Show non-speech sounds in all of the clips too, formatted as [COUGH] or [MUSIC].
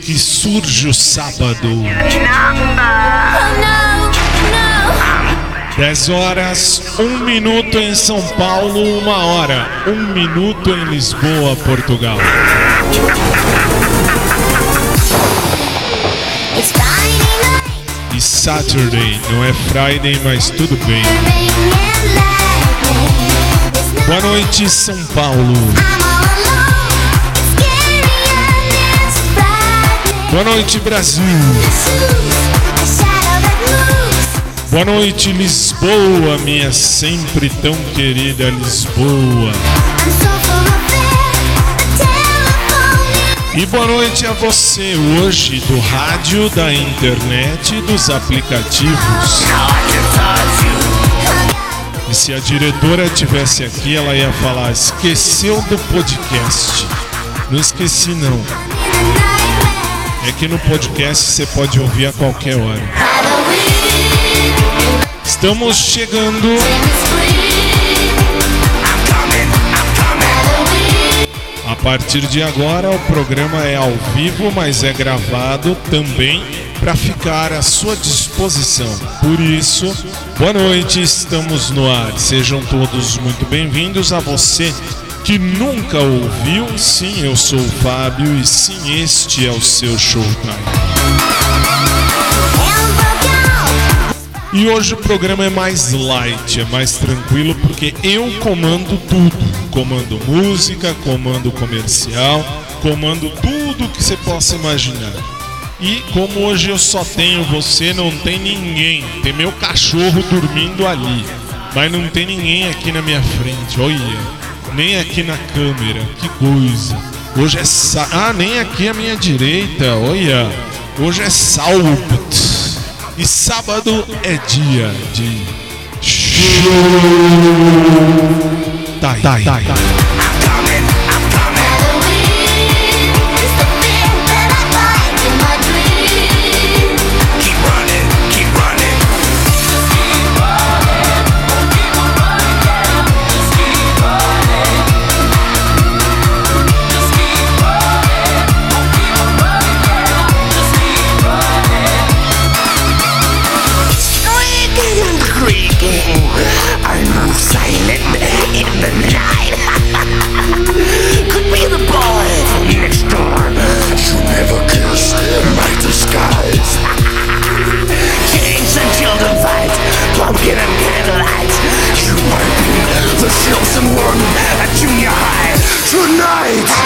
Que surge o sábado. 10 horas, 1 minuto em São Paulo, 1 hora, 1 minuto em Lisboa, Portugal. E Saturday, não é Friday, mas tudo bem. Boa noite, São Paulo. Boa noite, Brasil. Boa noite, Lisboa, minha sempre tão querida Lisboa. E boa noite a você hoje do rádio, da internet e dos aplicativos. E se a diretora tivesse aqui, ela ia falar: esqueceu do podcast. Não esqueci, não. É que no podcast você pode ouvir a qualquer hora. Estamos chegando. A partir de agora, o programa é ao vivo, mas é gravado também para ficar à sua disposição. Por isso, boa noite, estamos no ar. Sejam todos muito bem-vindos a você que nunca ouviu. Sim, eu sou o Fábio e sim, este é o seu Showtime. E hoje o programa é mais light, é mais tranquilo porque eu comando tudo. Comando música, comando comercial, comando tudo que você possa imaginar. E como hoje eu só tenho você, não tem ninguém. Tem meu cachorro dormindo ali. Mas não tem ninguém aqui na minha frente. Olha nem aqui na câmera. Que coisa. Hoje é sa... Ah, nem aqui à minha direita. Olha. Hoje é sábado. E sábado é dia de show. Tá, tá, tá. kill someone at junior high tonight.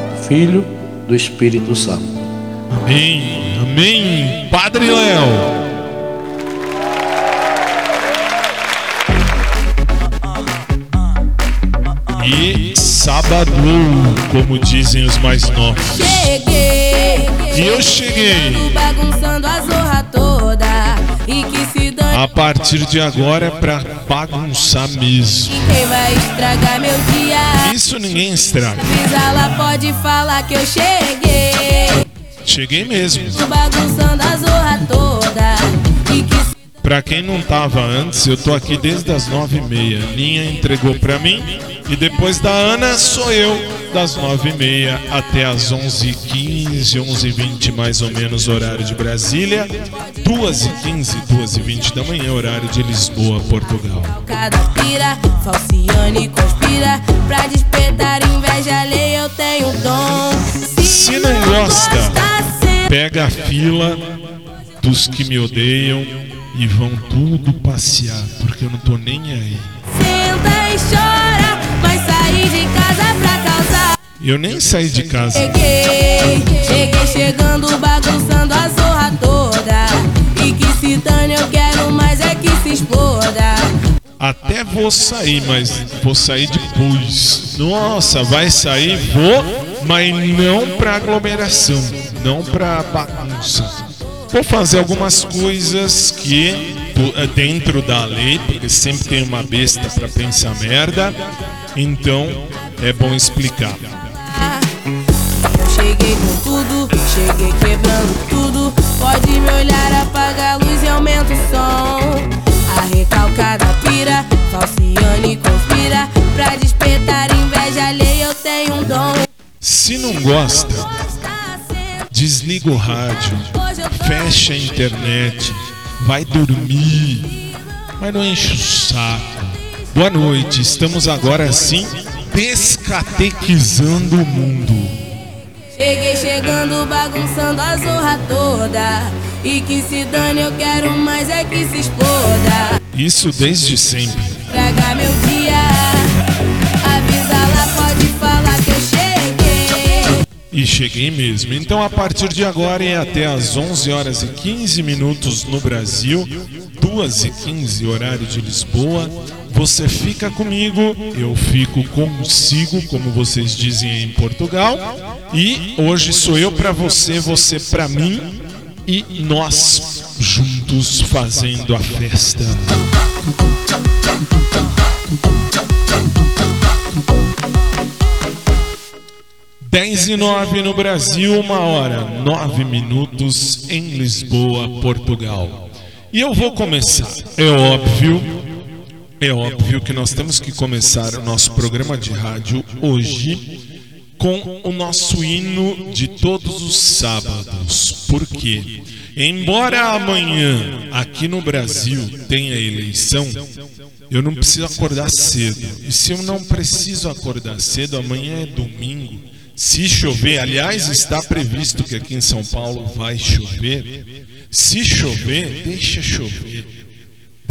Filho, do Espírito Santo. Amém, amém. Padre Léo. E sábado, como dizem os mais novos. Cheguei, E eu cheguei. bagunçando a zorra toda. E que A partir de agora é pra bagunçar mesmo. quem vai estragar meu dia. Isso ninguém estraga. Avisa pode falar que eu cheguei. Cheguei mesmo. Bagunçando a zorra toda. E que Pra quem não tava antes, eu tô aqui desde as nove e meia. Ninha entregou pra mim e depois da Ana sou eu das nove e meia até as onze e quinze, onze e vinte mais ou menos horário de Brasília, duas e quinze, duas e vinte da manhã horário de Lisboa, Portugal. cada pira, falciane conspira. Pra despertar inveja alheia eu tenho dom. Se não gosta, Pega a fila dos que me odeiam e vão tudo passear, porque eu não tô nem aí. senta e chora. Eu nem saí de casa. Cheguei, cheguei chegando, bagunçando a zorra toda. E que se dane, eu quero mais é que se exploda. Até vou sair, mas vou sair depois. Nossa, vai sair, vou, mas não pra aglomeração, não pra bagunça. Vou fazer algumas coisas que é dentro da lei, porque sempre tem uma besta pra pensar merda. Então é bom explicar. Cheguei com tudo, cheguei quebrando tudo. Pode me olhar, apaga a luz e aumenta o som. A recalcada pira, falciane conspira. Pra despertar inveja alheia, eu tenho um dom. Se não gosta, desliga o rádio, fecha a internet, vai dormir, mas não enche o saco. Boa noite, estamos agora assim descatequizando o mundo. Cheguei chegando, bagunçando a zorra toda. E que se dane, eu quero mais é que se exploda. Isso desde sempre. Traga meu dia. Avisa lá, pode falar que eu cheguei. E cheguei mesmo. Então, a partir de agora e até às 11 horas e 15 minutos no Brasil, 2 e 15 horário de Lisboa, você fica comigo, eu fico consigo, como vocês dizem em Portugal. E hoje sou eu pra você, você pra mim e nós juntos fazendo a festa. Dez e nove no Brasil, uma hora, nove minutos em Lisboa, Portugal. E eu vou começar. É óbvio, é óbvio que nós temos que começar o nosso programa de rádio hoje com o nosso hino de todos os sábados. Por quê? Embora amanhã aqui no Brasil tenha eleição, eu não preciso acordar cedo. E se eu não preciso acordar cedo, amanhã é domingo. Se chover, aliás, está previsto que aqui em São Paulo vai chover. Se chover, deixa chover.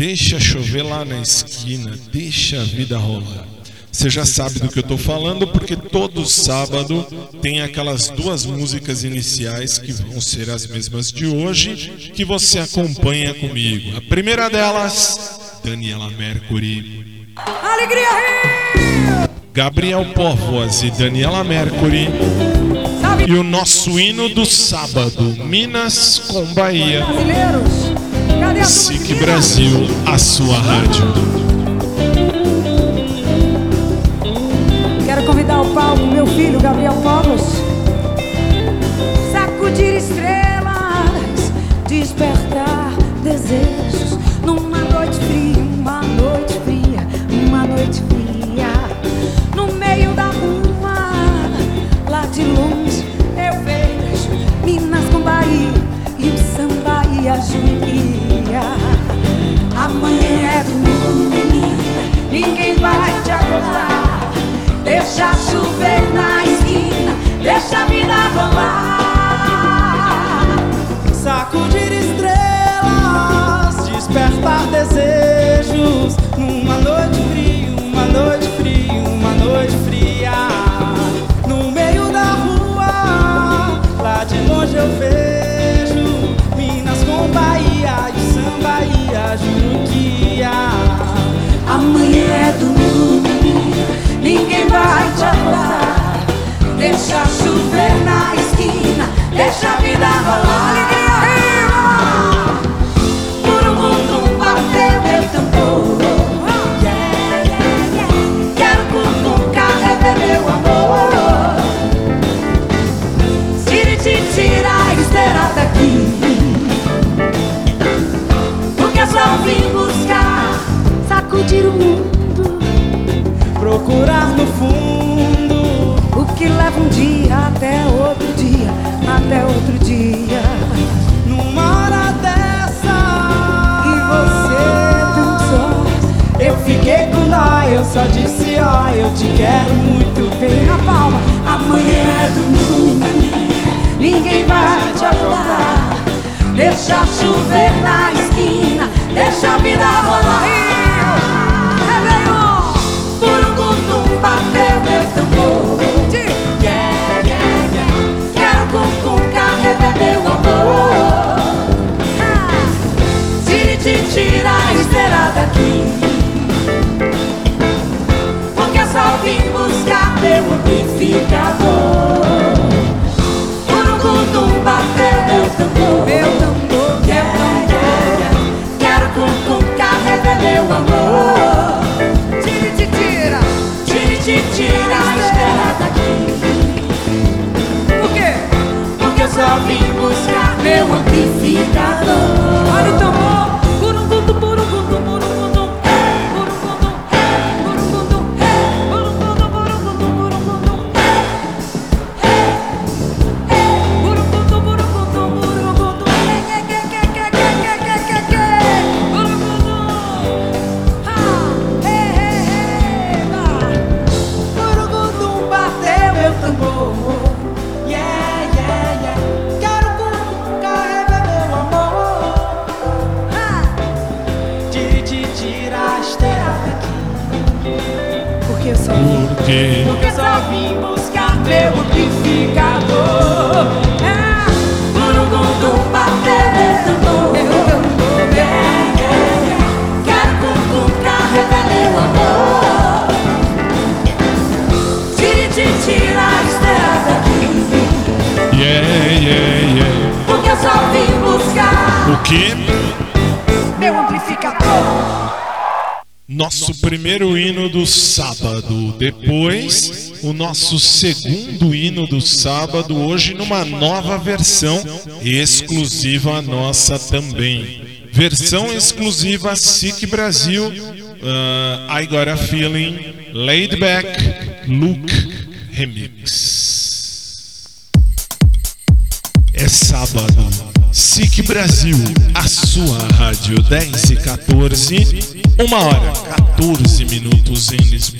Deixa chover lá na esquina, deixa a vida rolar. Você já sabe do que eu estou falando, porque todo sábado tem aquelas duas músicas iniciais que vão ser as mesmas de hoje, que você acompanha comigo. A primeira delas, Daniela Mercury. Gabriel Povos e Daniela Mercury. E o nosso hino do sábado, Minas com Bahia. brasileiros, SIC Brasil, a sua rádio. Quero convidar o palco meu filho Gabriel Povos. Sacudir estrelas, despertar desejos numa noite fria, uma noite fria, uma noite fria. No meio da rua, lá de longe eu vejo Minas com Bahia e o samba e a Amanhã é domingo, ninguém vai te acordar. Deixa chover na esquina, deixa a vida rolar. Sacudir estrelas, despertar desejos numa noite fria, uma noite fria, uma noite fria. No meio da rua, lá de longe eu vejo Bahia e o samba e a juquia. Amanhã é domingo, ninguém vai te acordar. Deixa chover na esquina, deixa a vida rolar. Vim buscar sacudir o mundo. Procurar no fundo O que leva um dia até outro dia, até outro dia. numa hora dessa. E você dançou. Eu fiquei com dó, eu só disse ó, eu te quero muito bem. na palma, amanhã é domingo. Ninguém vai te acordar. Deixa chover na esquina, deixa a vida rolar. Réveillon! Burundum bateu meu tambor. Yeah, yeah, yeah. Quero meu amor. Tire, te tira a esteira daqui. Porque eu só vim buscar meu amplificador. Urugundum bateu. Meu tambor, rever meu amor. O nosso segundo hino do sábado, hoje numa nova versão exclusiva nossa também. Versão exclusiva SIC Brasil. uh, I Got a Feeling, Laid Back, Look Remix. É sábado. SIC Brasil, a sua rádio 10 e 14, uma hora 14 minutos em Lisboa,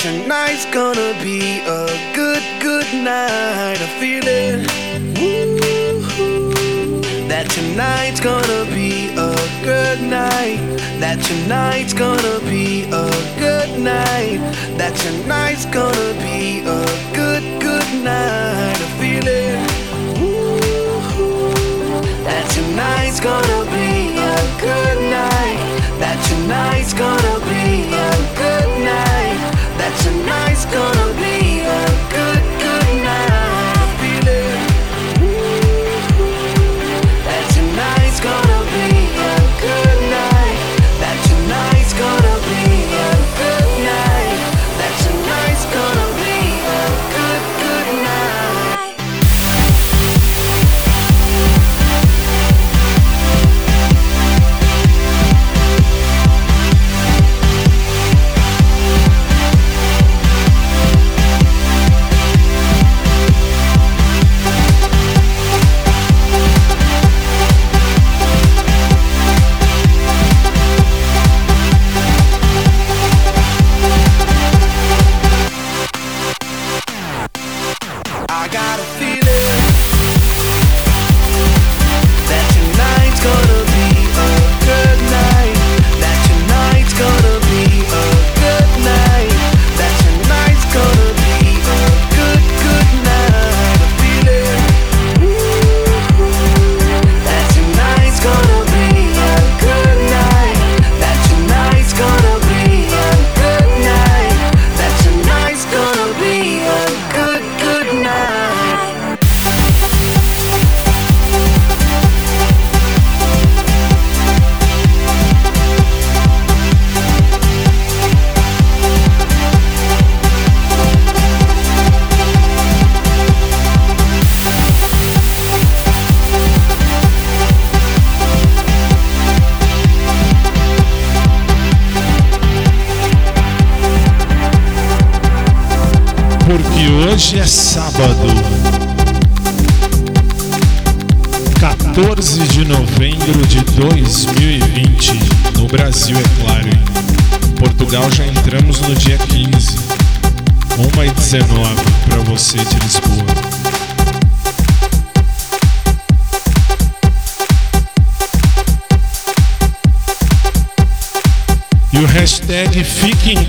Tonight's gonna be a good, good night. I A feeling that tonight's gonna be a good night. That tonight's gonna be a good night. That tonight's gonna be a good, good night.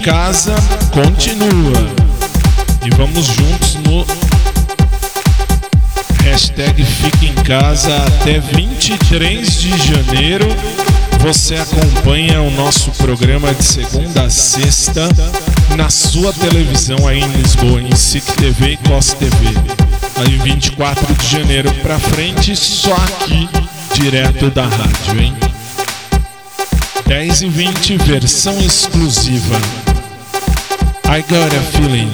casa continua. E vamos juntos no hashtag Fique em Casa até 23 de janeiro. Você acompanha o nosso programa de segunda a sexta na sua televisão aí em Lisboa, em SIC TV e COS TV. Aí 24 de janeiro para frente, só aqui, direto da rádio, hein? 10 e 20, versão exclusiva. I got a feeling.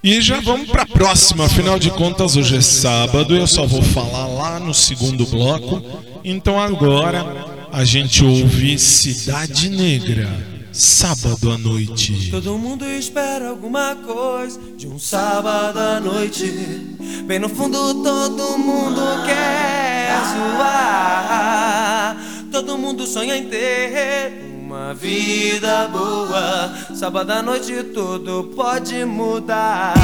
E já vamos para a próxima, afinal de contas hoje é sábado, eu só vou falar lá no segundo bloco. Então agora a gente ouve Cidade Negra, sábado à noite. Todo mundo espera alguma coisa de um sábado à noite. Bem no fundo todo mundo quer zoar. Todo mundo sonha em ter uma vida boa. Sábado à noite tudo pode mudar.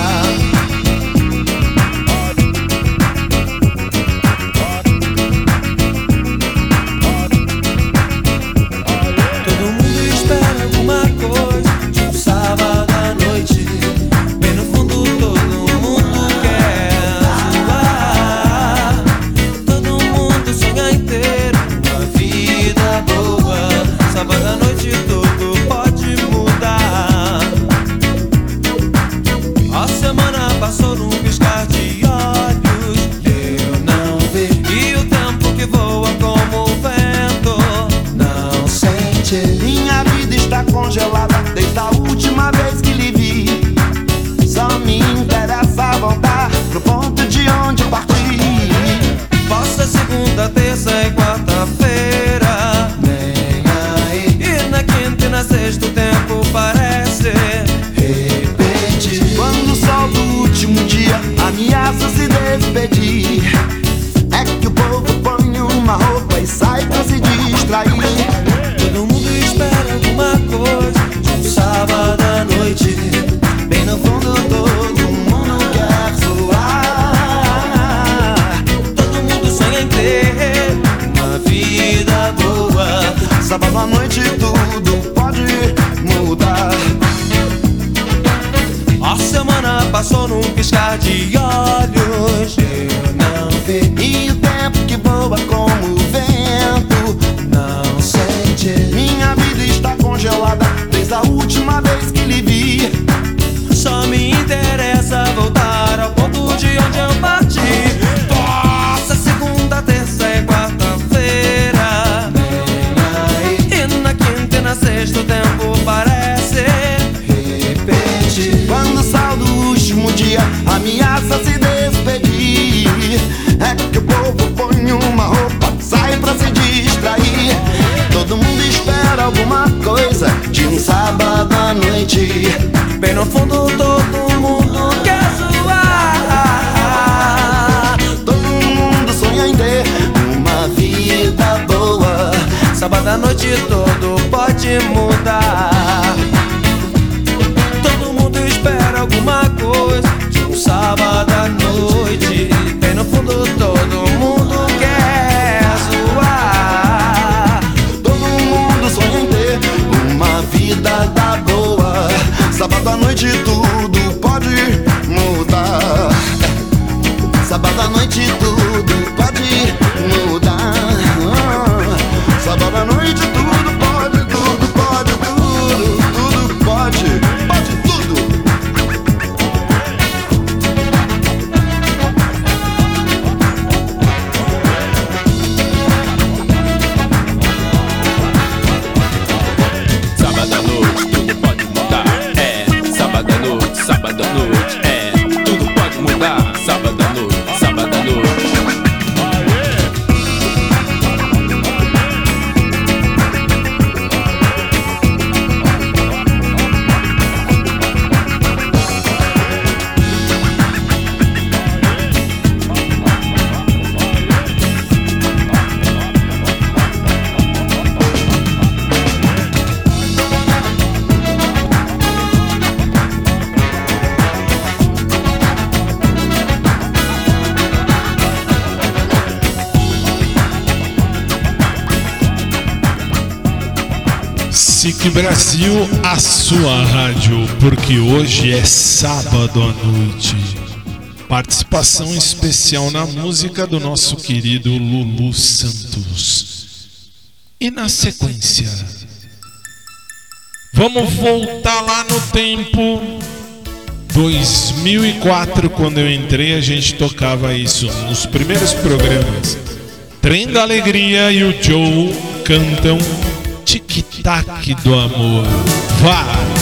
Brasil, a sua rádio, porque hoje é sábado à noite. Participação especial na música do nosso querido Lulu Santos. E na sequência, vamos voltar lá no tempo. 2004, quando eu entrei, a gente tocava isso nos primeiros programas. Trem da Alegria e o Joe cantam tic-tac tá do amor. Vai!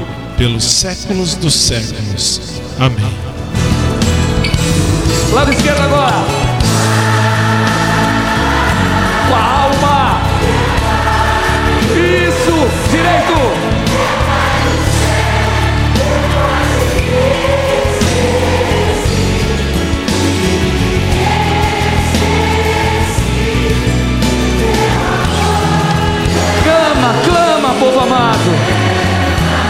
pelos séculos dos séculos. Amém. Lado esquerdo agora. Com a alma. Isso. Direito.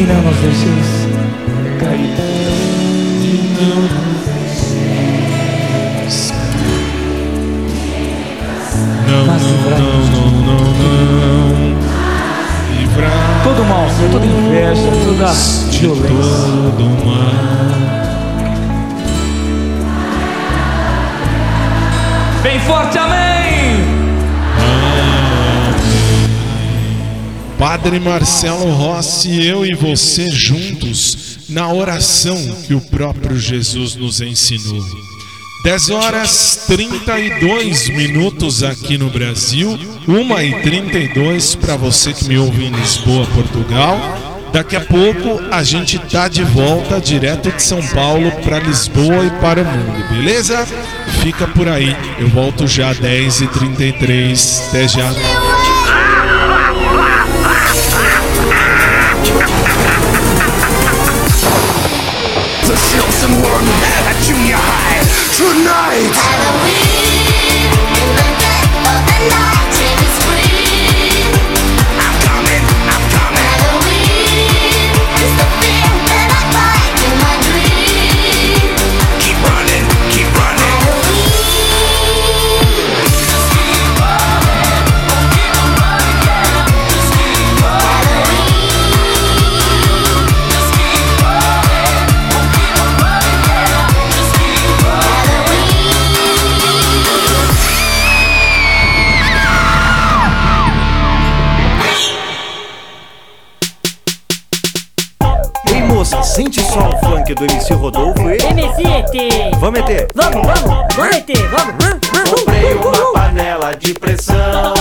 E não nos deixeis cair. Não, não, não, não, não, não. Livrar Todo mal, Senhor, toda inveja, toda violência. todo mal. Bem forte, amém! Padre Marcelo Rossi, eu e você juntos na oração que o próprio Jesus nos ensinou. 10 horas 32 minutos aqui no Brasil, 1 e 32 para você que me ouve em Lisboa, Portugal. Daqui a pouco a gente tá de volta direto de São Paulo para Lisboa e para o mundo, beleza? Fica por aí, eu volto já 10 e 33 até já. The chosen one at junior high tonight. Keep funk do MC Rodolfo e. MC ET. Vamos meter! Vamos, vamos, vamos ET, vamos. Comprei uma panela de pressão.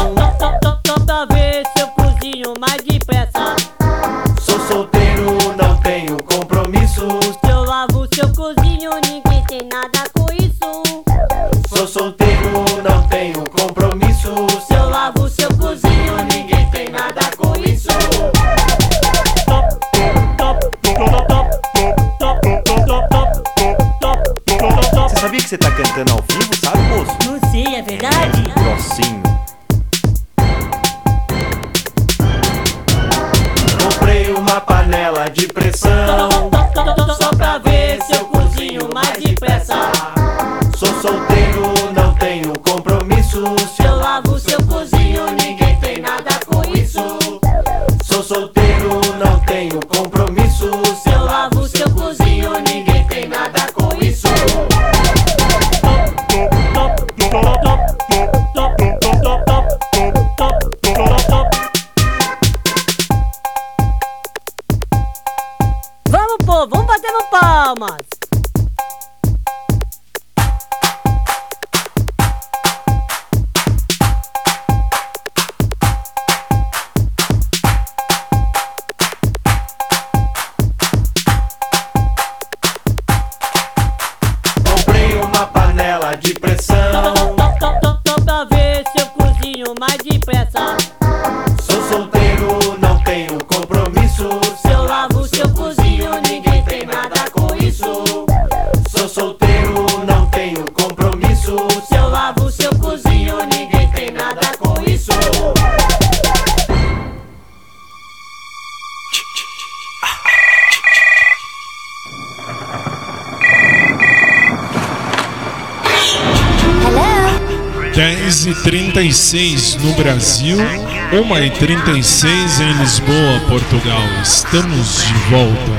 36 no Brasil, 1 e 36 em Lisboa, Portugal. Estamos de volta.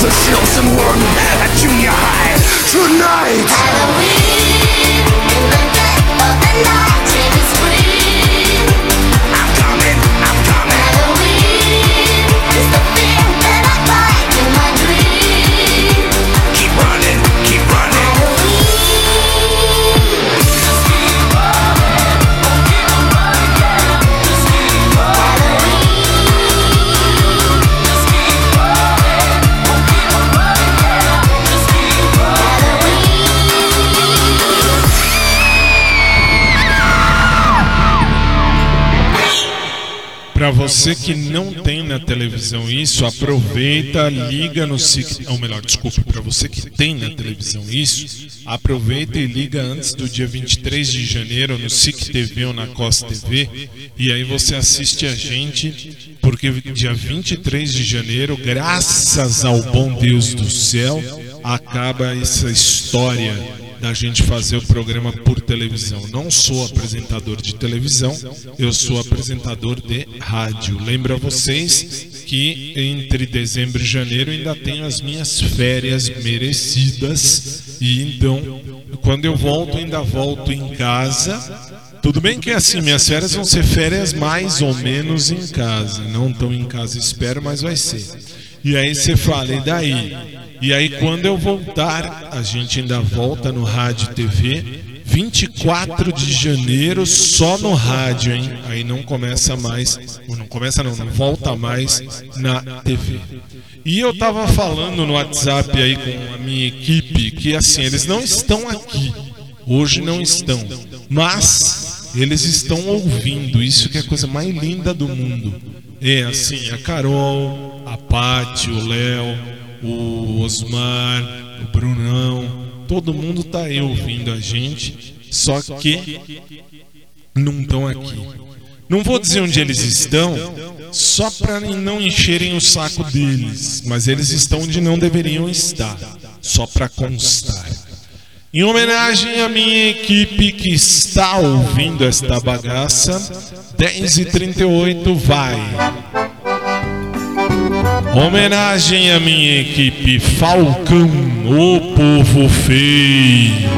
The chosen one at junior high tonight. Keep você que não tem na televisão isso, aproveita, liga no SIC, ou melhor, desculpa, para você que tem na televisão isso, aproveita e liga antes do dia 23 de janeiro no SIC TV ou na Costa TV, e aí você assiste a gente, porque dia 23 de janeiro, graças ao bom Deus do céu, acaba essa história da gente fazer o programa por televisão. Não sou apresentador de televisão, eu sou apresentador de rádio. Lembro a vocês que entre dezembro e janeiro ainda tenho as minhas férias merecidas e então quando eu volto ainda volto em casa. Tudo bem que assim, minhas férias vão ser férias mais ou menos em casa, não tão em casa espero, mas vai ser. E aí você fala, e daí? E aí quando eu voltar, a gente ainda volta no rádio TV. 24 de janeiro só no rádio, hein? Aí não começa mais, não começa não, não volta mais na TV. E eu tava falando no WhatsApp aí com a minha equipe que assim, eles não estão aqui. Hoje não estão, mas eles estão ouvindo. Isso que é a coisa mais linda do mundo. É assim, a Carol, a Paty, o Léo, o Osmar, o Brunão, todo mundo tá aí ouvindo a gente, só que não estão aqui. Não vou dizer onde eles estão, só para não encherem o saco deles, mas eles estão onde não deveriam estar, só para constar. Em homenagem à minha equipe que está ouvindo esta bagaça, 10h38 vai. Homenagem à minha equipe Falcão, o povo feio.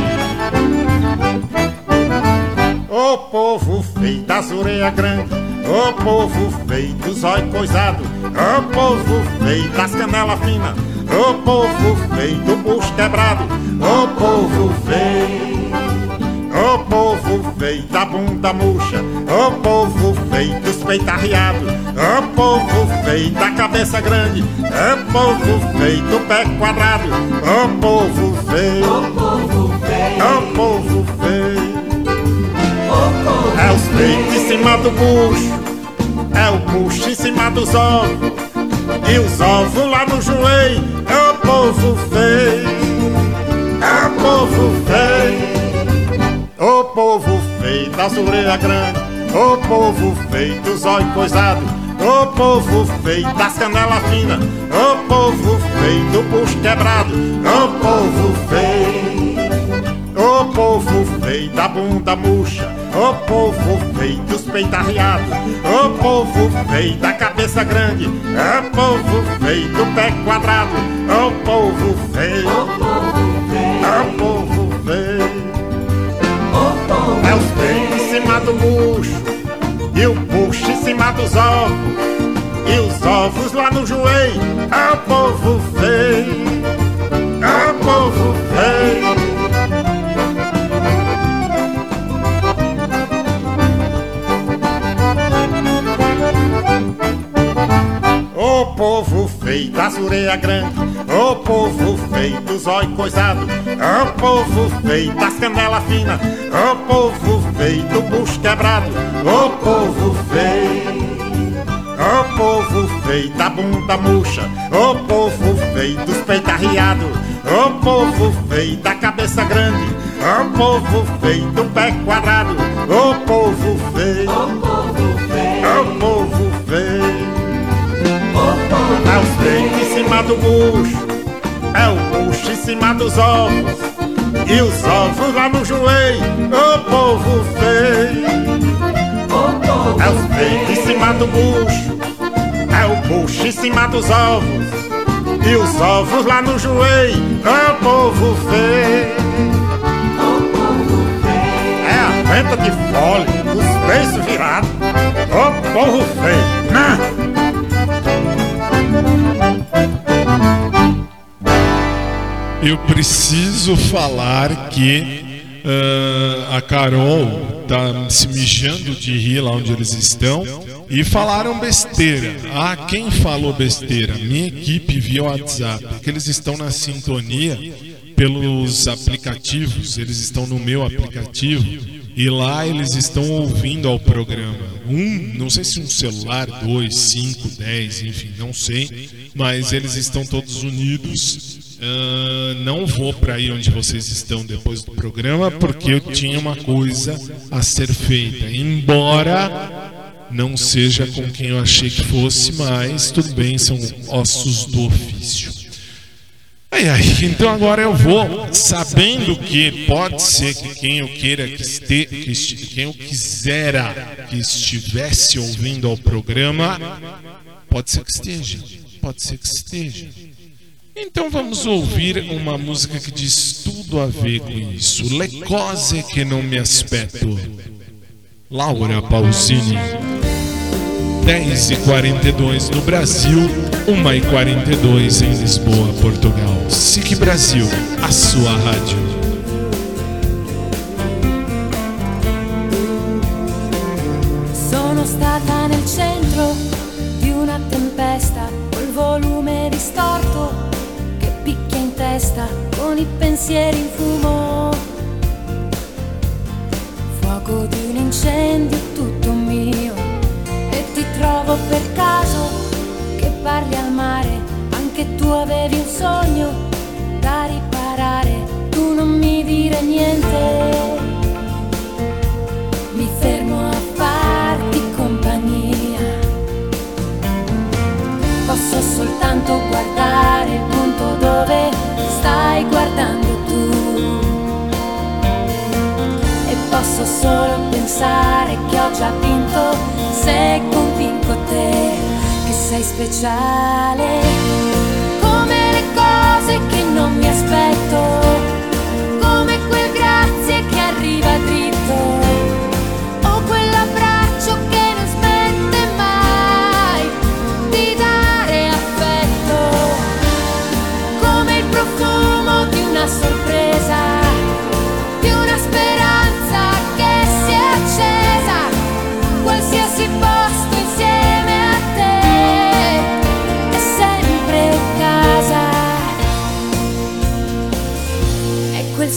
Ô povo feio das orelhas grandes, ô povo feio dos olhos coisados, ô povo feio das canelas finas, ô povo feio do bucho quebrado, ô povo feio. Ô povo feio da bunda murcha, ô povo feio dos peitos arriados, ô povo feio da cabeça grande, ô povo feio do pé quadrado, ô povo feio, ô povo feio, ô povo feio. É os peitos em cima do bucho, é o bucho em cima dos ovos, e os ovos lá no joelho, é o povo feio, é o povo feio. Ô povo feio das orelhas grandes, ô povo feio dos olhos coisados, ô povo feio das canelas finas, ô povo feio do bucho quebrado, ô povo feio, ô povo feio da bunda murcha, ô povo feio dos peitos arriados, ô povo feio da cabeça grande, ô povo feio do pé quadrado, ô povo feio, ô povo feio. É os peitos em cima do bucho E o bucho em cima dos ovos E os ovos lá no joelho É o povo feio É o povo feio. Ô povo feio das orelhas grandes Ô povo feio dos olhos coisados Ô povo feio das canelas finas Ô povo feio do bucho quebrado. Ô povo feio Ô povo feio da bunda murcha. Ô povo feio dos peitos arriados. Ô povo feio da cabeça grande. Ô povo feio do pé quadrado. Ô povo feio Ô povo feio Ô povo feio cima do bucho, é o bucho em cima dos ovos, e os ovos lá no joelho, ô povo feio. É os peitos em cima do bucho, é o bucho em cima dos ovos, e os ovos lá no joelho, ô povo feio. É a venta de fole, os beiços virados, ô povo feio. Eu preciso falar que ah, a Carol tá se mijando de rir lá onde eles estão e falaram besteira. Ah, quem falou besteira? Minha equipe via WhatsApp, eles estão na sintonia pelos aplicativos, eles estão no meu aplicativo e lá eles estão ouvindo ao programa. Um, não sei se um celular, dois, cinco, dez, enfim, não sei, mas eles estão todos unidos. Ah, não vou para aí onde vocês estão depois do programa porque eu tinha uma coisa a ser feita. Embora não seja com quem eu achei que fosse, mas tudo bem, são ossos do ofício. Ai, ai, então agora eu vou, sabendo que pode ser que quem eu queira que, este, que esti- quem eu quisera que estivesse ouvindo ao programa, pode ser que esteja, pode ser que esteja. Então vamos ouvir uma música que diz tudo a ver com isso. Le cose che non mi aspetto. Laura Pausini. 10 e 42 no Brasil, 1 e 42 em Lisboa, Portugal. SIC Brasil, a sua rádio. Sono stata nel centro di una tempesta, col con i pensieri in fumo. Fuoco di un incendio tutto mio, e ti trovo per caso che parli al mare, anche tu avevi un sogno da riparare, tu non mi dire niente. Mi fermo a farti compagnia. Posso soltanto guardare il punto dove guardando tu. E posso solo pensare che ho già vinto se convinco te che sei speciale. Come le cose che non mi aspetto. Come quel grazie che arriva dritto.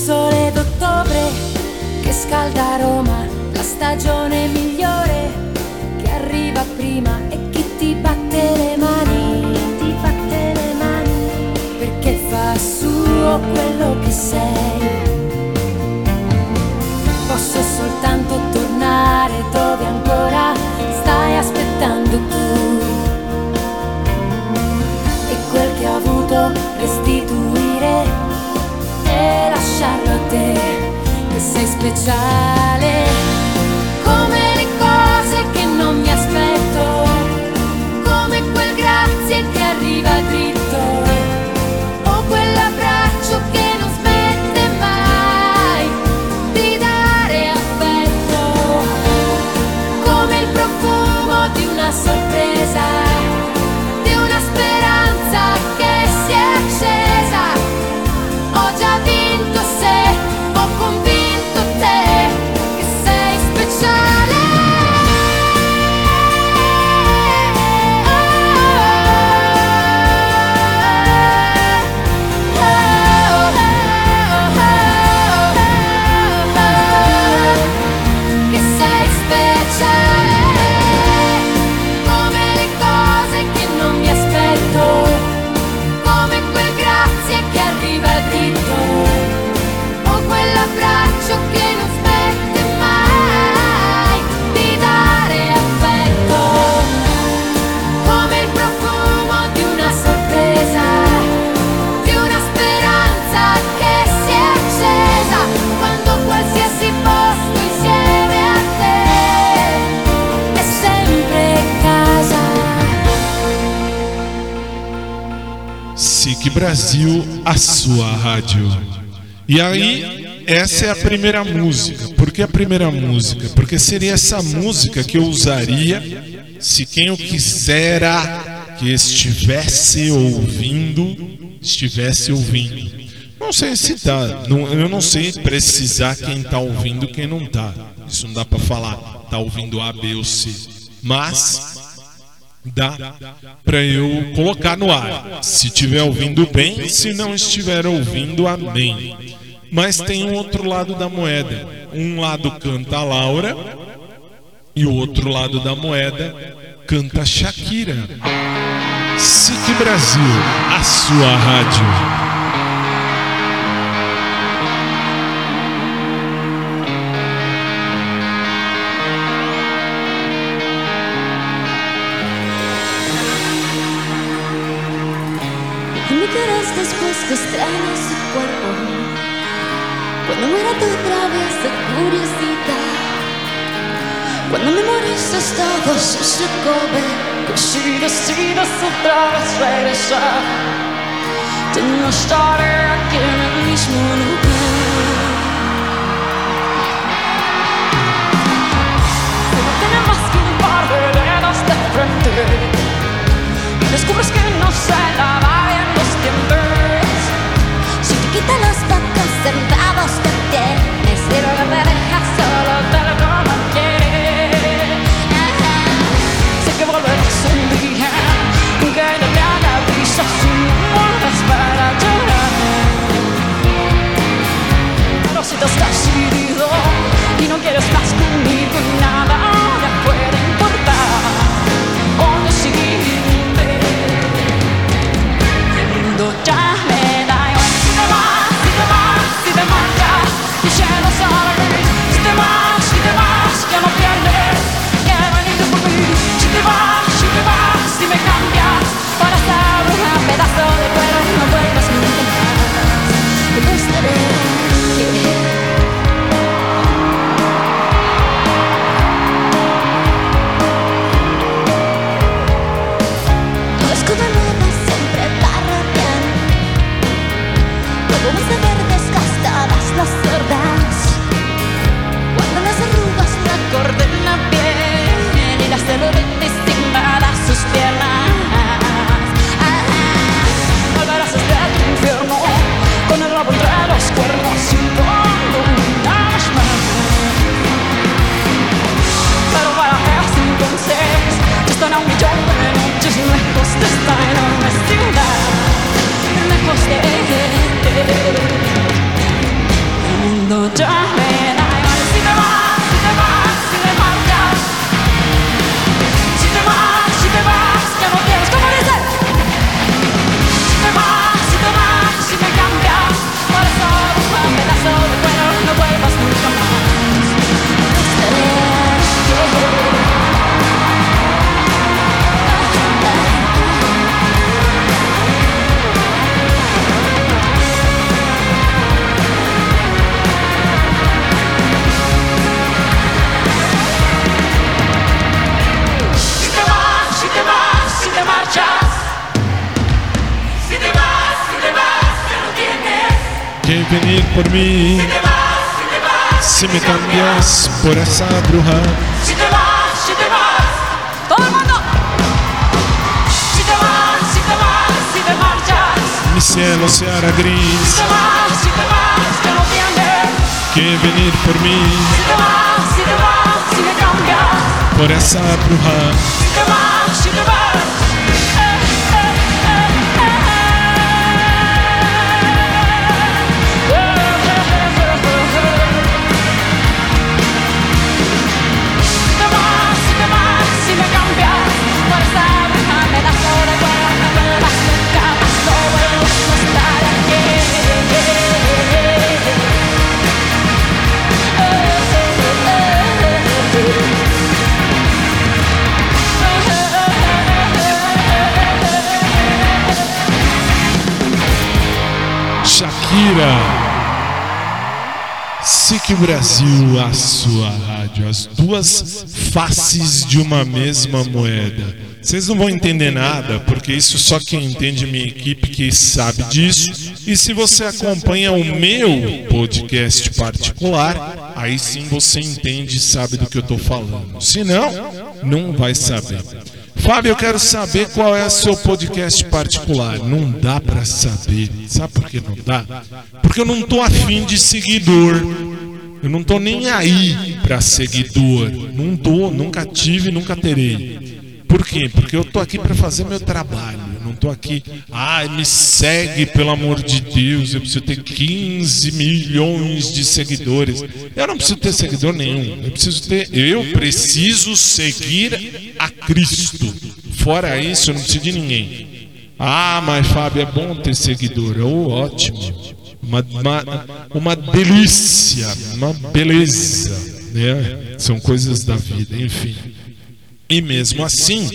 Sole d'ottobre che scalda Roma, la stagione migliore quello che sei. Posso soltanto tornare dove ancora stai aspettando tu. E quel che ho avuto restituire e lasciarlo a te, che sei speciale. Brasil, a sua rádio. E aí, essa é a primeira música. Por que a primeira música? Porque seria essa música que eu usaria se quem eu quisera que estivesse ouvindo, estivesse ouvindo. Não sei se tá, não- eu não sei precisar quem tá ouvindo quem não tá. Isso não dá pra falar, tá ouvindo A, B ou C. Mas dá para eu colocar no ar. Se estiver ouvindo bem, se não estiver ouvindo, amém. Mas tem um outro lado da moeda. Um lado canta a Laura e o outro lado da moeda canta Shakira. SIC Brasil, a sua rádio. Que extrañas su cuerpo Cuando muera tu traviesa curiosidad Cuando memorices todo su recobre Que si decides otra vez regresar Yo no estaré aquí en el mismo lugar. No tiene que un par de dedos de frente Descubres que no se lava bien los dientes quita los pocos centavos que tienes. La pareja te lo esa bruja, Si te vas, si te vas. Todo el mundo. Si te vas, si te vas, si te marchas. Mi cielo se hará Si gris. te vas, si te vas, ya no tienes Quem venir por mí, Si te vas, si te vas, si me cambias. Por esa bruja, Si te vas, si te vas Shakira. SIC Brasil, a sua rádio. As duas faces de uma mesma moeda. Vocês não vão entender nada, porque isso só quem entende minha equipe que sabe disso. E se você acompanha o meu podcast particular, aí sim você entende e sabe do que eu tô falando. Se não, não vai saber. Fábio, eu quero saber qual é o seu podcast particular. Não dá pra saber. Sabe por que não dá? Porque eu não tô afim de seguidor. Eu não tô nem aí pra seguidor. Não tô, nunca tive, nunca terei. Por quê? Porque eu tô aqui pra fazer meu trabalho. Tô aqui, ai, me segue pelo amor de Deus. Eu preciso ter 15 milhões de seguidores. Eu não preciso ter seguidor nenhum. Eu preciso ter, eu preciso seguir a Cristo. Fora isso, eu não preciso de ninguém. Ah, mas Fábio, é bom ter seguidor. Oh, ótimo. Uma, uma, uma delícia, uma beleza. Né? São coisas da vida, enfim. E mesmo assim,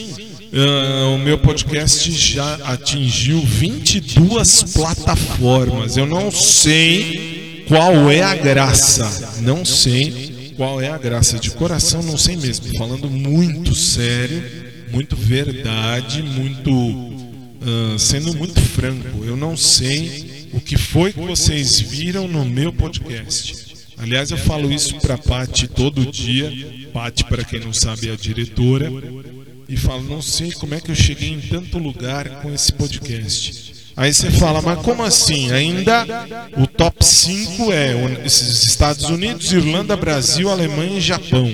ah, o meu podcast já atingiu 22 plataformas. Eu não sei qual é a graça. Não sei qual é a graça. De coração, não sei mesmo. Falando muito sério, muito verdade, muito. ah, sendo muito franco. Eu não sei o que foi que vocês viram no meu podcast. Aliás, eu falo isso para Pati todo dia. Pati, para quem não sabe, é a diretora. E falo, não sei como é que eu cheguei em tanto lugar com esse podcast. Aí você fala, mas como assim? Ainda o top 5 é esses Estados Unidos, Irlanda, Brasil, Alemanha e Japão.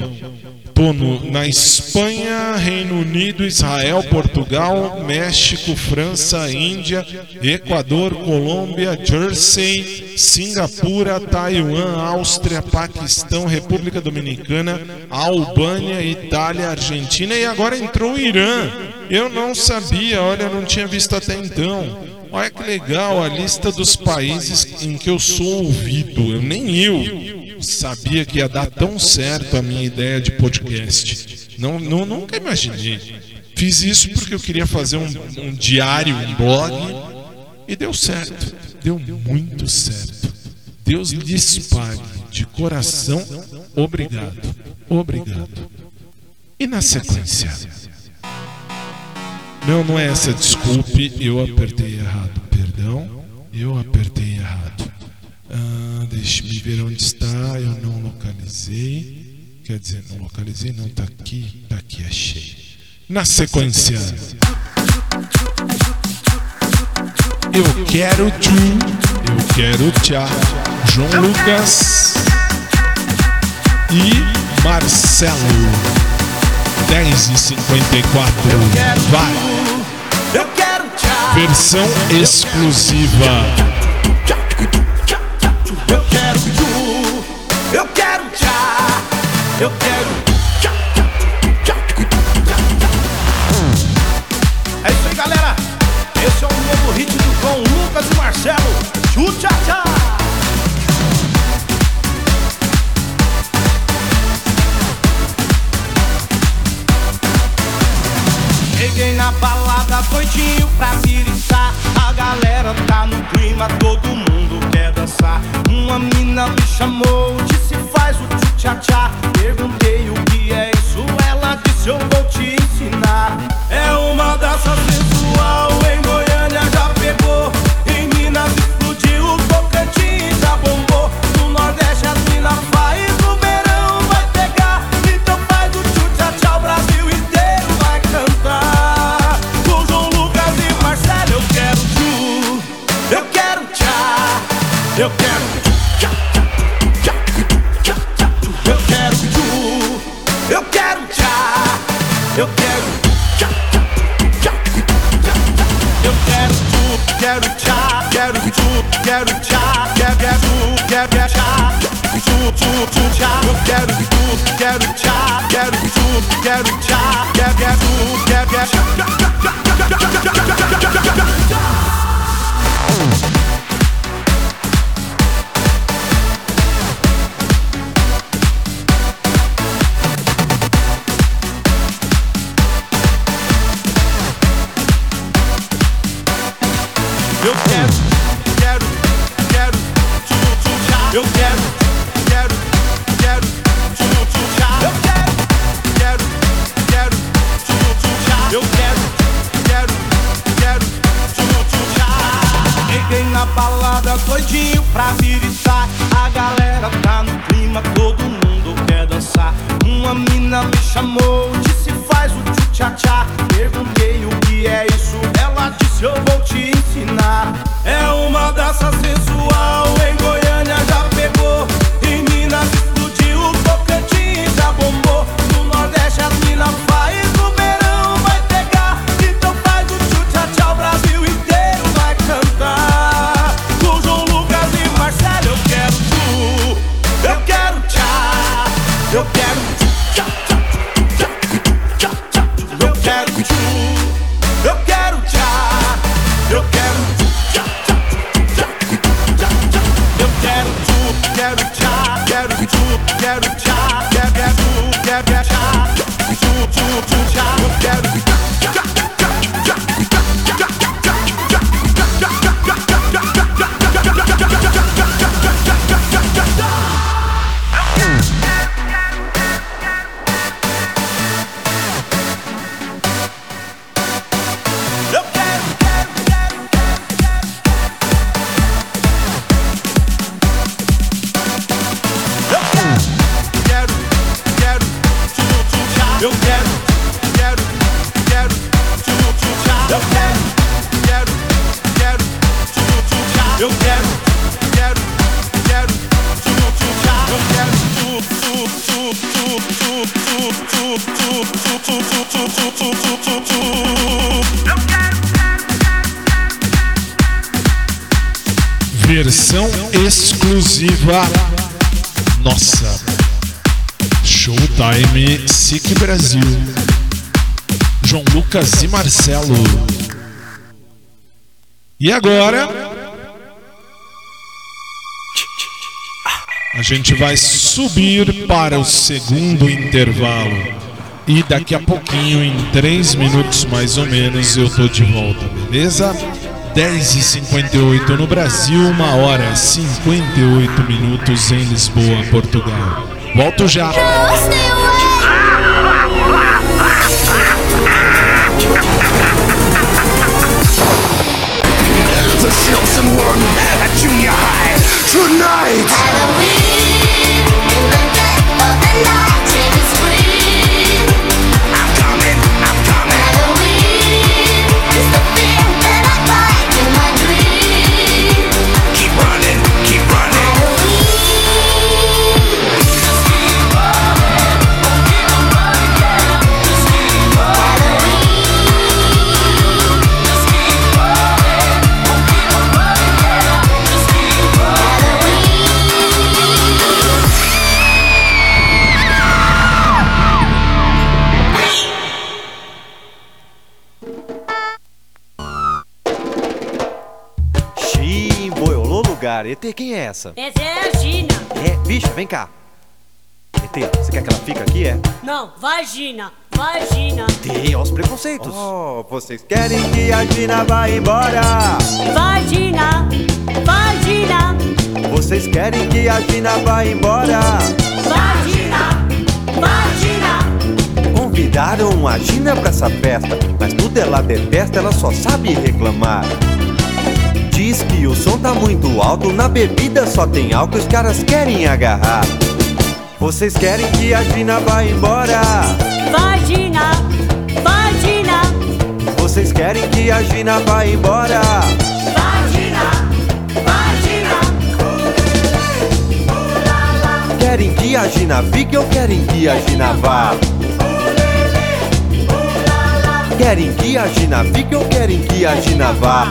Tô no- na Espanha, Reino Unido, Israel, Portugal, México, França, Índia, Equador, Colômbia, Jersey, Singapura, Taiwan, Áustria, Paquistão, República Dominicana, Albânia, Itália, Argentina e agora entrou o Irã. Eu não sabia, olha, não tinha visto até então. Olha que legal a lista dos países em que eu sou ouvido. Eu nem eu sabia que ia dar tão certo a minha ideia de podcast. Não, não nunca imaginei. Fiz isso porque eu queria fazer um, um diário, um blog, e deu certo. Deu muito certo. Deus lhes pague de coração. Obrigado. Obrigado. E na sequência? Não, não é essa, desculpe, eu apertei errado, perdão, eu apertei errado. Ah, Deixe-me ver onde está, eu não localizei. Quer dizer, não localizei, não, tá aqui, tá aqui, achei. Na sequência. Eu quero tu, eu quero tchá, João Lucas e Marcelo. 10 e 54 vai. Eu quero tchau. Versão exclusiva. Eu quero tchau. Eu quero É isso aí, galera. Esse é o novo hit do João Lucas e Marcelo. Tchu-tchá-tchá. Cheguei na balada doidinho pra viriçar A galera tá no clima, todo mundo dançar. Uma mina me chamou, disse faz o tchu-tchá-tchá Perguntei o que é isso, ela disse eu vou te ensinar. É uma dança sensual, quero tchá Quero, quero tchu, quero, quero tchá Tchu, tchu, tchu, tchá Eu quero tchu, quero tchá Quero tchu, quero tchá Quero, quero tchu, quero, quero Versão exclusiva. Nossa. Showtime SIC Brasil. João Lucas e Marcelo. E agora? A gente vai subir para o segundo intervalo. E daqui a pouquinho, em 3 minutos mais ou menos, eu tô de volta, beleza? 10h58 no Brasil, 1 hora e 58 minutos em Lisboa, Portugal. Volto já. Tonight. I'm ET, quem é essa? Essa é a Gina. É, bicho, vem cá. ET, você quer que ela fique aqui, é? Não, vagina. Vagina. ET, ó os preconceitos. Oh, vocês querem que a Gina vá embora? Vagina. Vagina. Vocês querem que a Gina vá embora? Vagina. Vagina. Convidaram a Gina pra essa festa, mas tudo ela detesta, ela só sabe reclamar. Diz que o som tá muito alto, na bebida só tem álcool, os caras querem agarrar. Vocês querem que a Gina vá embora? Vagina. Vagina. Vocês querem que a Gina vá embora? Vagina. Vagina. Querem que a Gina fique ou querem que a Gina vá? Querem que a Gina fique ou querem que a Gina vá?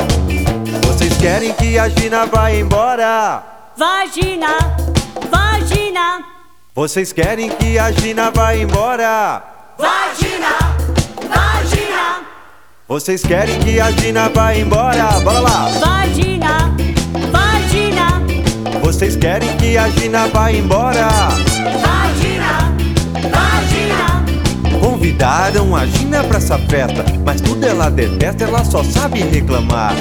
Vocês querem que a Gina vá embora? Vagina. Vagina. Vocês querem que a Gina vá embora? Vagina. Vagina. Vocês querem que a Gina vá embora? Bora lá! Vagina. Vagina. Vocês querem que a Gina vá embora? Vagina. Vagina. Convidaram a Gina pra essa festa, mas tudo ela detesta, ela só sabe reclamar.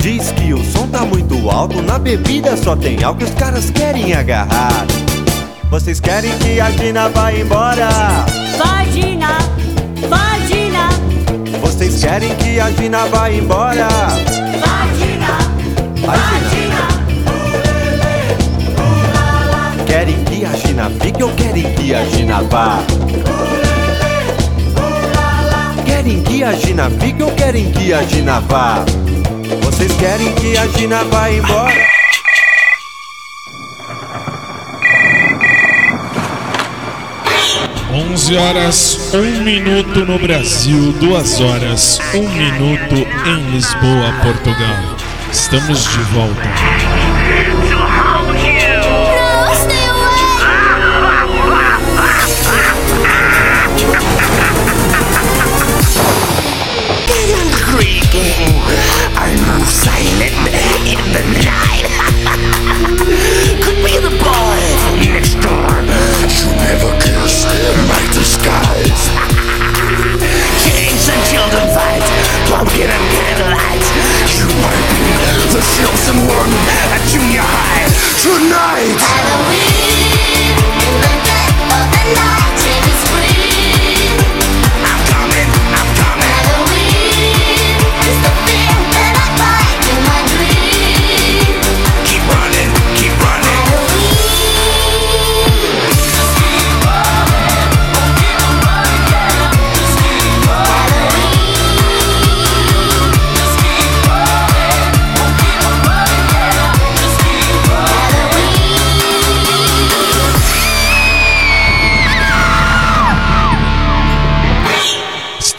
Diz que o som tá muito alto, na bebida só tem álcool, os caras querem agarrar. Vocês querem que a Gina vá embora? Vagina. Vagina. Vocês querem que a Gina vá embora? Vagina. Querem que a Gina fique ou querem que a Gina vá? Querem que a Gina fique ou querem que a Gina vá? Vocês querem que a Gina vá embora? Onze horas, um minuto no Brasil, duas horas, um minuto em Lisboa, Portugal. Estamos de volta. Silent in the night. [LAUGHS] Could be the boy from next door. You never kiss my disguise. [LAUGHS] Kings and children fight, pumpkin and candlelight. You might be the chosen one at junior high tonight. Halloween, in the dead of the night,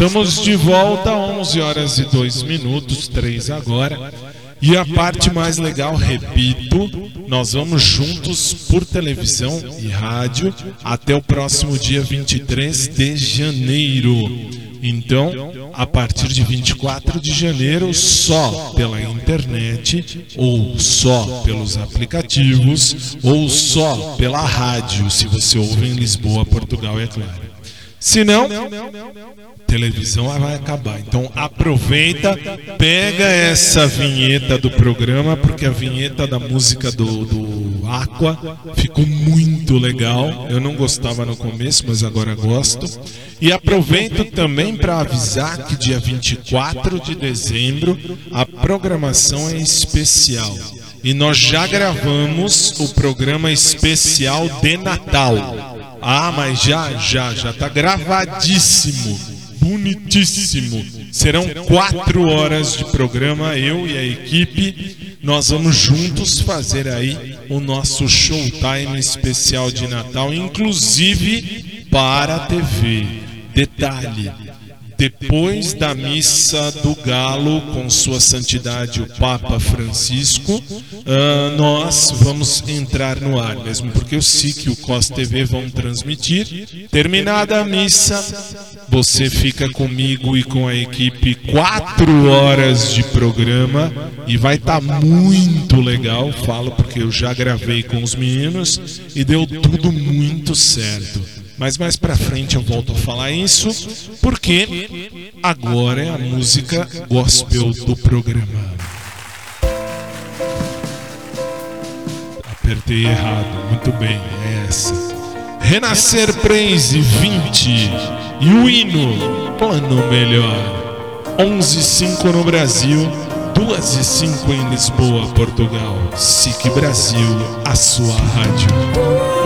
Estamos de volta, 11 horas e 2 minutos, 3 agora. E a parte mais legal, repito, nós vamos juntos por televisão e rádio até o próximo dia 23 de janeiro. Então, a partir de 24 de janeiro, só pela internet, ou só pelos aplicativos, ou só pela rádio, se você ouve em Lisboa, Portugal, é claro. Se não, televisão vai acabar. Então aproveita, pega essa vinheta do programa, porque a vinheta da música do, do Aqua ficou muito legal. Eu não gostava no começo, mas agora gosto. E aproveito também para avisar que dia 24 de dezembro a programação é especial. E nós já gravamos o programa especial de Natal. Ah, mas já, já, já tá gravadíssimo, bonitíssimo. Serão quatro horas de programa, eu e a equipe. Nós vamos juntos fazer aí o nosso showtime especial de Natal, inclusive para a TV. Detalhe: depois da missa do Galo com Sua Santidade o Papa Francisco, ah, nós vamos entrar no ar, mesmo porque eu sei que o COS TV vão transmitir. Terminada a missa, você fica comigo e com a equipe quatro horas de programa e vai estar muito legal. Falo porque eu já gravei com os meninos e deu tudo muito certo. Mas mais pra frente eu volto a falar isso, porque agora é a música gospel do programa. Apertei errado, muito bem, é essa. Renascer Praise 20 e o hino Plano Melhor. 11 e 5 no Brasil, 2 e 5 em Lisboa, Portugal. SIC Brasil, a sua rádio.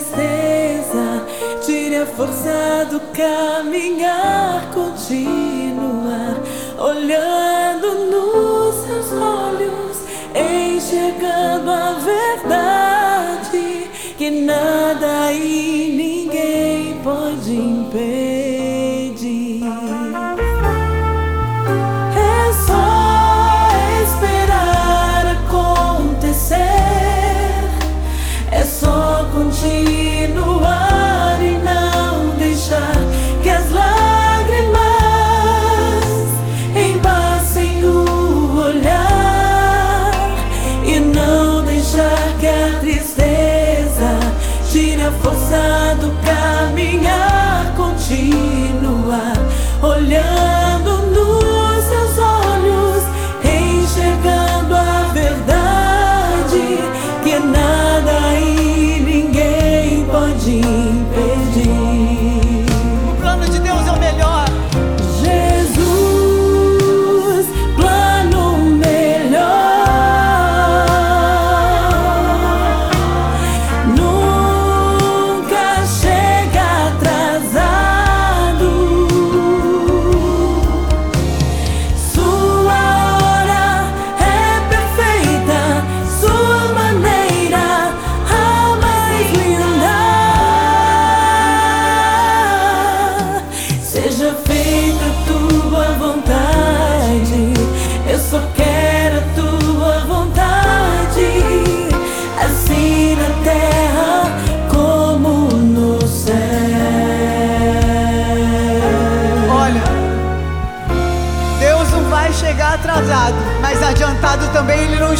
Tristeza tire a força do caminhar, continuar olhando nos seus olhos, enxergando a verdade que nada e ninguém pode impedir.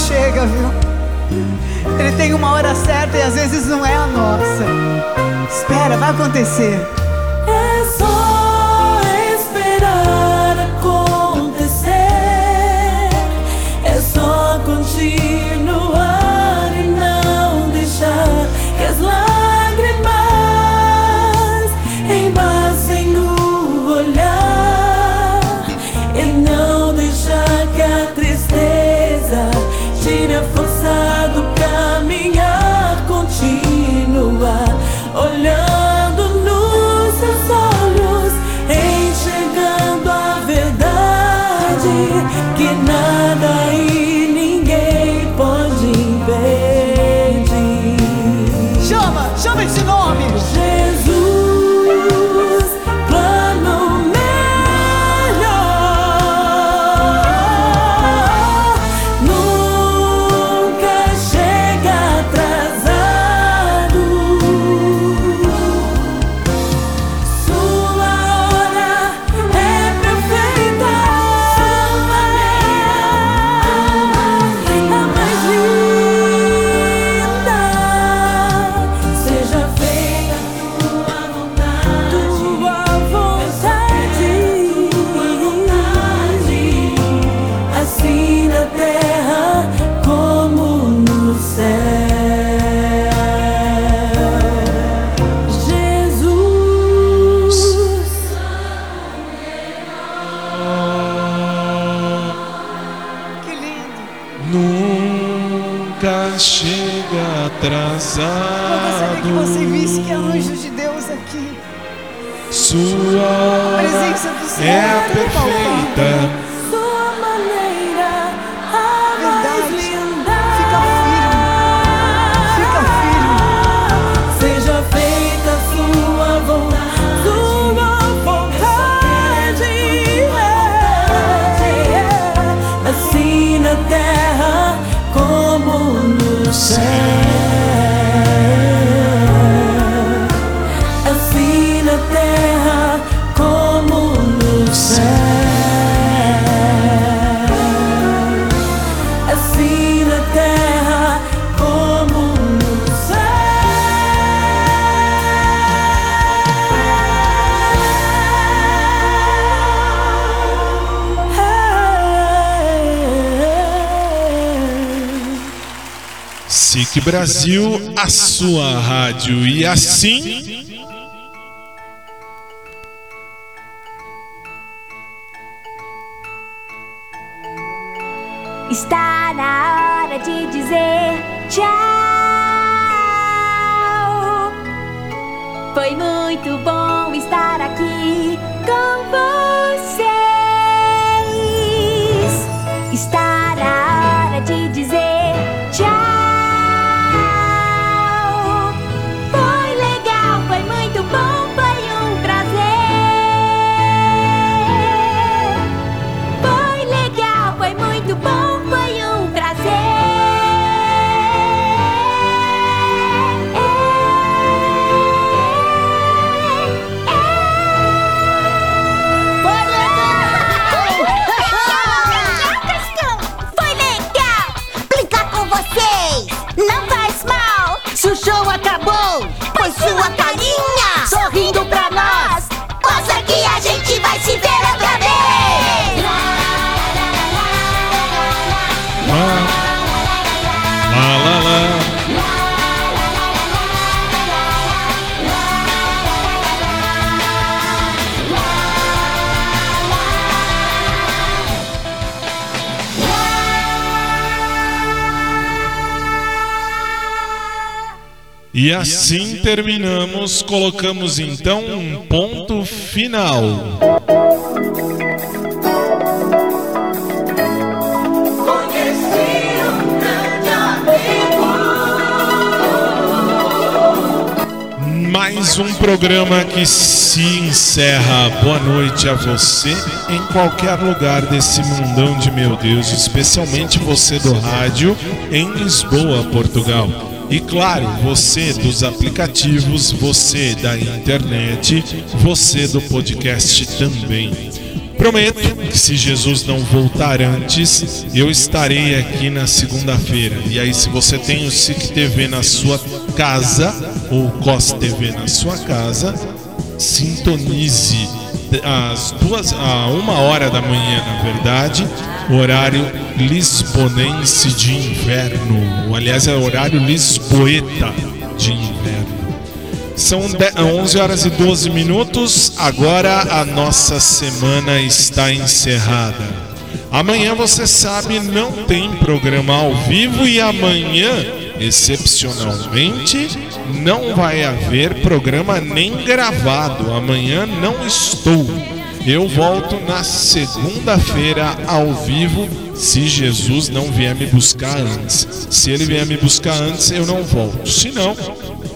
chega, viu? Ele tem uma hora certa e às vezes não é a nossa. Espera, vai acontecer. Brasil, a sua rádio. E assim. Está na hora de dizer tchau. Foi muito bom estar aqui com você. E assim terminamos, colocamos então um ponto final. Mais um programa que se encerra. Boa noite a você em qualquer lugar desse mundão de meu Deus, especialmente você do rádio em Lisboa, Portugal. E claro, você dos aplicativos, você da internet, você do podcast também. Prometo que se Jesus não voltar antes, eu estarei aqui na segunda-feira. E aí, se você tem o SIC TV na sua casa, ou COS TV na sua casa, sintonize às duas, a uma hora da manhã, na verdade, horário lisbonense de inverno. Aliás, é horário lisboeta de inverno. São de- 11 horas e 12 minutos. Agora a nossa semana está encerrada. Amanhã, você sabe, não tem programa ao vivo e amanhã, excepcionalmente, não vai haver programa nem gravado. Amanhã não estou. Eu volto na segunda-feira ao vivo, se Jesus não vier me buscar antes. Se ele vier me buscar antes, eu não volto. Se não,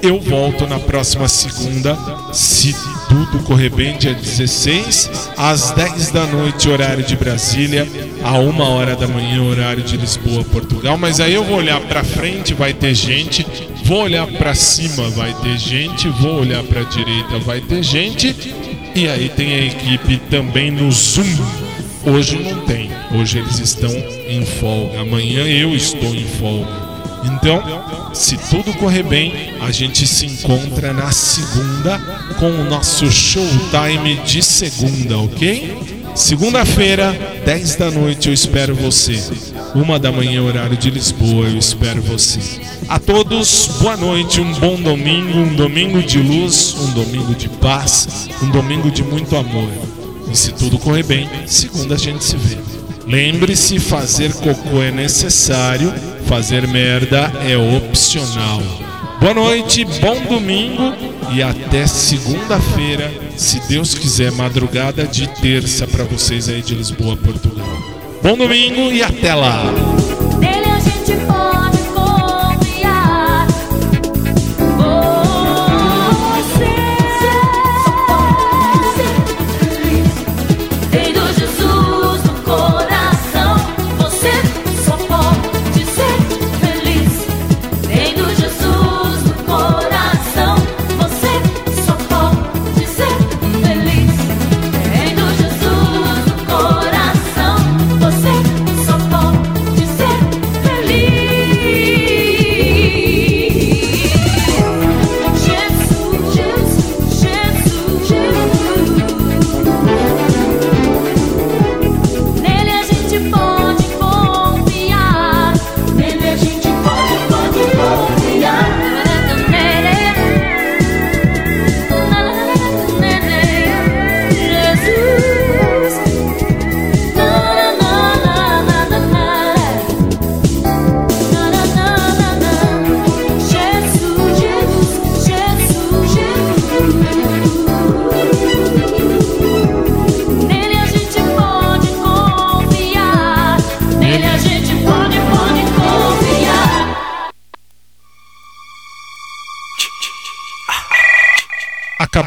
eu volto na próxima segunda, se tudo correr bem, dia 16, às 10 da noite, horário de Brasília, a 1 hora da manhã, horário de Lisboa, Portugal. Mas aí eu vou olhar pra frente, vai ter gente, vou olhar pra cima, vai ter gente, vou olhar pra direita, vai ter gente. E aí tem a equipe também no Zoom. Hoje não tem. Hoje eles estão em folga. Amanhã eu estou em folga. Então, se tudo correr bem, a gente se encontra na segunda com o nosso showtime de segunda, ok? Segunda-feira, 10 da noite, eu espero você. Uma da manhã, horário de Lisboa, eu espero você. A todos, boa noite, um bom domingo, um domingo de luz, um domingo de paz, um domingo de muito amor. E se tudo correr bem, segunda a gente se vê. Lembre-se, fazer cocô é necessário, fazer merda é opcional. Boa noite, bom domingo e até segunda-feira, se Deus quiser, madrugada de terça para vocês aí de Lisboa, Portugal. Bom domingo e até lá.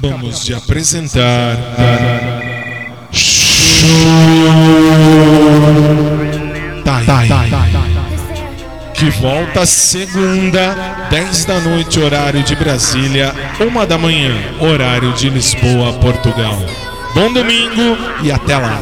Acabamos de apresentar. Que volta segunda, 10 da noite, horário de Brasília, 1 da manhã, horário de Lisboa, Portugal. Bom domingo e até lá.